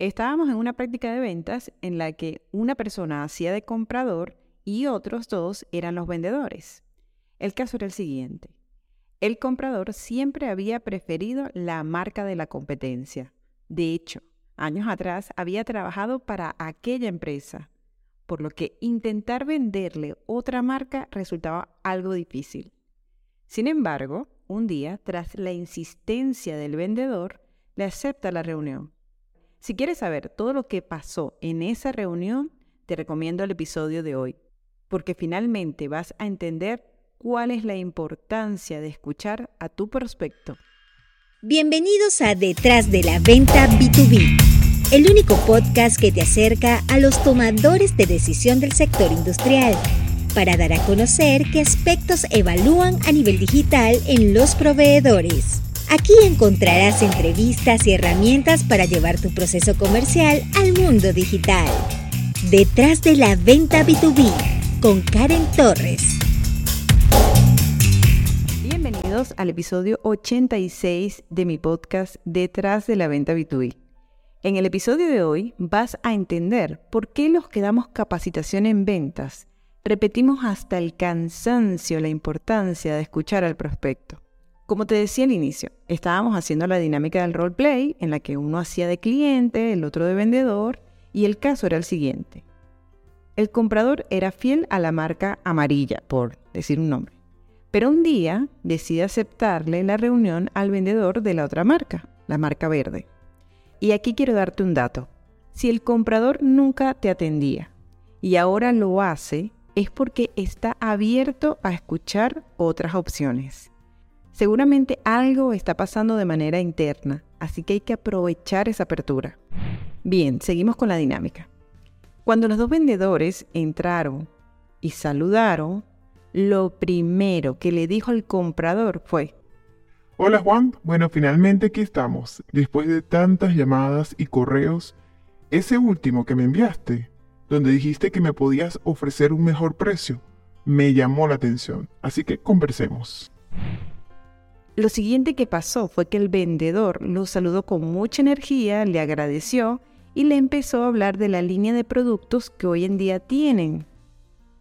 Estábamos en una práctica de ventas en la que una persona hacía de comprador y otros dos eran los vendedores. El caso era el siguiente. El comprador siempre había preferido la marca de la competencia. De hecho, años atrás había trabajado para aquella empresa, por lo que intentar venderle otra marca resultaba algo difícil. Sin embargo, un día, tras la insistencia del vendedor, le acepta la reunión si quieres saber todo lo que pasó en esa reunión, te recomiendo el episodio de hoy, porque finalmente vas a entender cuál es la importancia de escuchar a tu prospecto. Bienvenidos a Detrás de la Venta B2B, el único podcast que te acerca a los tomadores de decisión del sector industrial para dar a conocer qué aspectos evalúan a nivel digital en los proveedores. Aquí encontrarás entrevistas y herramientas para llevar tu proceso comercial al mundo digital. Detrás de la venta B2B con Karen Torres. Bienvenidos al episodio 86 de mi podcast Detrás de la venta B2B. En el episodio de hoy vas a entender por qué los que damos capacitación en ventas repetimos hasta el cansancio la importancia de escuchar al prospecto. Como te decía al inicio, estábamos haciendo la dinámica del roleplay en la que uno hacía de cliente, el otro de vendedor, y el caso era el siguiente. El comprador era fiel a la marca amarilla, por decir un nombre, pero un día decide aceptarle la reunión al vendedor de la otra marca, la marca verde. Y aquí quiero darte un dato. Si el comprador nunca te atendía y ahora lo hace, es porque está abierto a escuchar otras opciones. Seguramente algo está pasando de manera interna, así que hay que aprovechar esa apertura. Bien, seguimos con la dinámica. Cuando los dos vendedores entraron y saludaron, lo primero que le dijo al comprador fue, Hola Juan, bueno, finalmente aquí estamos. Después de tantas llamadas y correos, ese último que me enviaste, donde dijiste que me podías ofrecer un mejor precio, me llamó la atención, así que conversemos. Lo siguiente que pasó fue que el vendedor lo saludó con mucha energía, le agradeció y le empezó a hablar de la línea de productos que hoy en día tienen.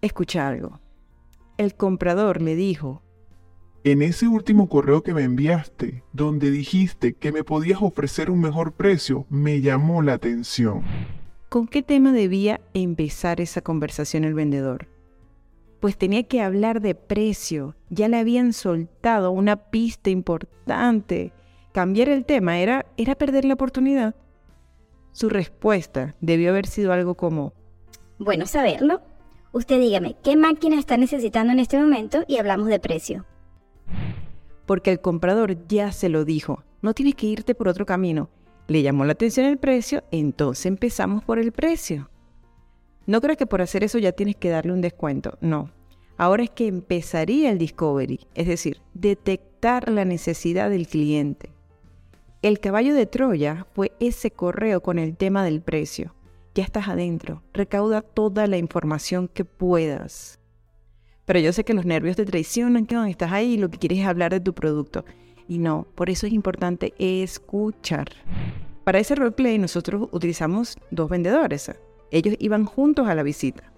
Escucha algo. El comprador le dijo, En ese último correo que me enviaste, donde dijiste que me podías ofrecer un mejor precio, me llamó la atención. ¿Con qué tema debía empezar esa conversación el vendedor? Pues tenía que hablar de precio. Ya le habían soltado una pista importante. Cambiar el tema era, era perder la oportunidad. Su respuesta debió haber sido algo como, bueno saberlo. Usted dígame, ¿qué máquina está necesitando en este momento? Y hablamos de precio. Porque el comprador ya se lo dijo, no tienes que irte por otro camino. Le llamó la atención el precio, entonces empezamos por el precio. No creo que por hacer eso ya tienes que darle un descuento, no. Ahora es que empezaría el discovery, es decir, detectar la necesidad del cliente. El caballo de Troya fue ese correo con el tema del precio. Ya estás adentro, recauda toda la información que puedas. Pero yo sé que los nervios te traicionan, que estás ahí y lo que quieres es hablar de tu producto. Y no, por eso es importante escuchar. Para ese roleplay nosotros utilizamos dos vendedores, ellos iban juntos a la visita.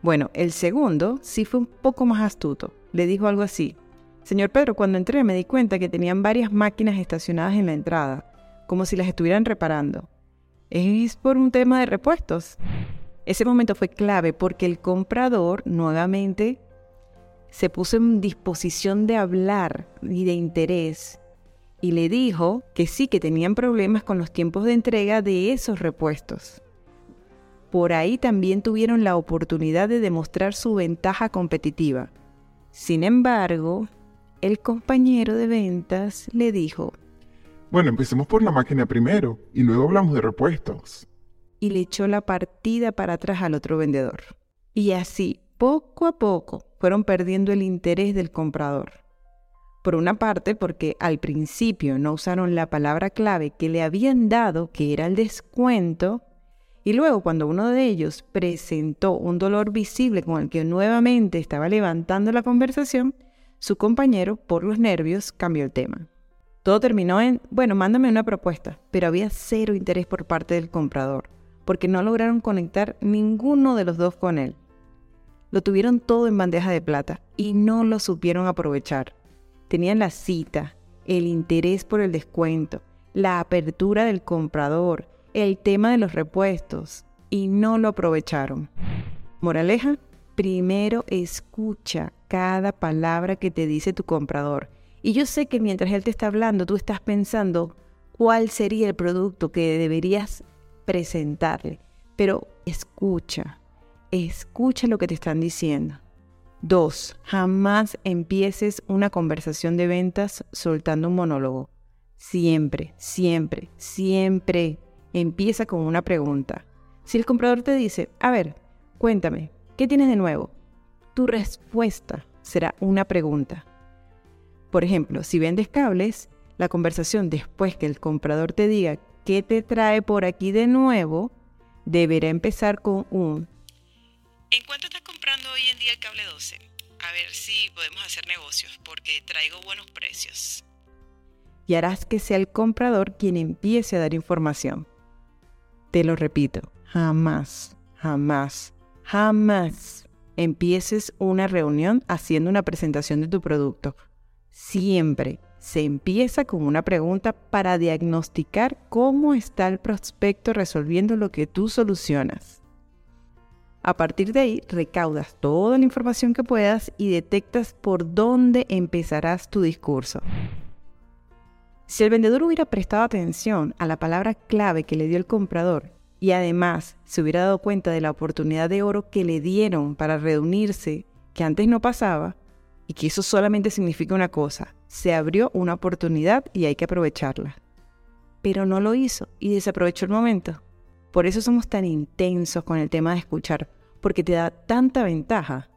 Bueno, el segundo sí fue un poco más astuto. Le dijo algo así. Señor Pedro, cuando entré me di cuenta que tenían varias máquinas estacionadas en la entrada, como si las estuvieran reparando. ¿Es por un tema de repuestos? Ese momento fue clave porque el comprador nuevamente se puso en disposición de hablar y de interés y le dijo que sí, que tenían problemas con los tiempos de entrega de esos repuestos por ahí también tuvieron la oportunidad de demostrar su ventaja competitiva. Sin embargo, el compañero de ventas le dijo, Bueno, empecemos por la máquina primero y luego hablamos de repuestos. Y le echó la partida para atrás al otro vendedor. Y así, poco a poco, fueron perdiendo el interés del comprador. Por una parte, porque al principio no usaron la palabra clave que le habían dado, que era el descuento, y luego cuando uno de ellos presentó un dolor visible con el que nuevamente estaba levantando la conversación, su compañero, por los nervios, cambió el tema. Todo terminó en, bueno, mándame una propuesta, pero había cero interés por parte del comprador, porque no lograron conectar ninguno de los dos con él. Lo tuvieron todo en bandeja de plata y no lo supieron aprovechar. Tenían la cita, el interés por el descuento, la apertura del comprador, el tema de los repuestos y no lo aprovecharon. Moraleja, primero escucha cada palabra que te dice tu comprador. Y yo sé que mientras él te está hablando, tú estás pensando cuál sería el producto que deberías presentarle. Pero escucha, escucha lo que te están diciendo. Dos, jamás empieces una conversación de ventas soltando un monólogo. Siempre, siempre, siempre empieza con una pregunta. Si el comprador te dice, a ver, cuéntame, ¿qué tienes de nuevo? Tu respuesta será una pregunta. Por ejemplo, si vendes cables, la conversación después que el comprador te diga qué te trae por aquí de nuevo, deberá empezar con un ¿En cuánto estás comprando hoy en día el cable 12? A ver si podemos hacer negocios porque traigo buenos precios. Y harás que sea el comprador quien empiece a dar información. Te lo repito, jamás, jamás, jamás empieces una reunión haciendo una presentación de tu producto. Siempre se empieza con una pregunta para diagnosticar cómo está el prospecto resolviendo lo que tú solucionas. A partir de ahí, recaudas toda la información que puedas y detectas por dónde empezarás tu discurso. Si el vendedor hubiera prestado atención a la palabra clave que le dio el comprador y además se hubiera dado cuenta de la oportunidad de oro que le dieron para reunirse, que antes no pasaba, y que eso solamente significa una cosa, se abrió una oportunidad y hay que aprovecharla. Pero no lo hizo y desaprovechó el momento. Por eso somos tan intensos con el tema de escuchar, porque te da tanta ventaja.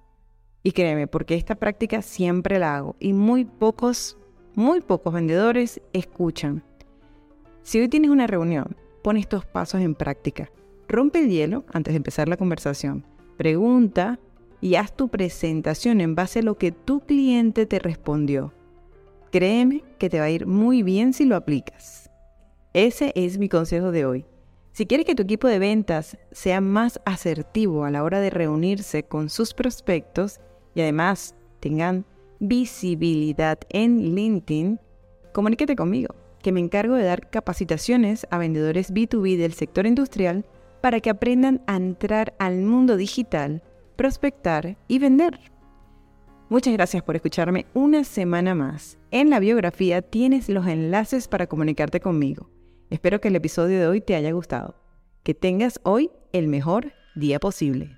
Y créeme, porque esta práctica siempre la hago y muy pocos, muy pocos vendedores escuchan. Si hoy tienes una reunión, pon estos pasos en práctica. Rompe el hielo antes de empezar la conversación. Pregunta y haz tu presentación en base a lo que tu cliente te respondió. Créeme que te va a ir muy bien si lo aplicas. Ese es mi consejo de hoy. Si quieres que tu equipo de ventas sea más asertivo a la hora de reunirse con sus prospectos y además tengan visibilidad en LinkedIn, comuníquete conmigo, que me encargo de dar capacitaciones a vendedores B2B del sector industrial para que aprendan a entrar al mundo digital, prospectar y vender. Muchas gracias por escucharme una semana más. En la biografía tienes los enlaces para comunicarte conmigo. Espero que el episodio de hoy te haya gustado. Que tengas hoy el mejor día posible.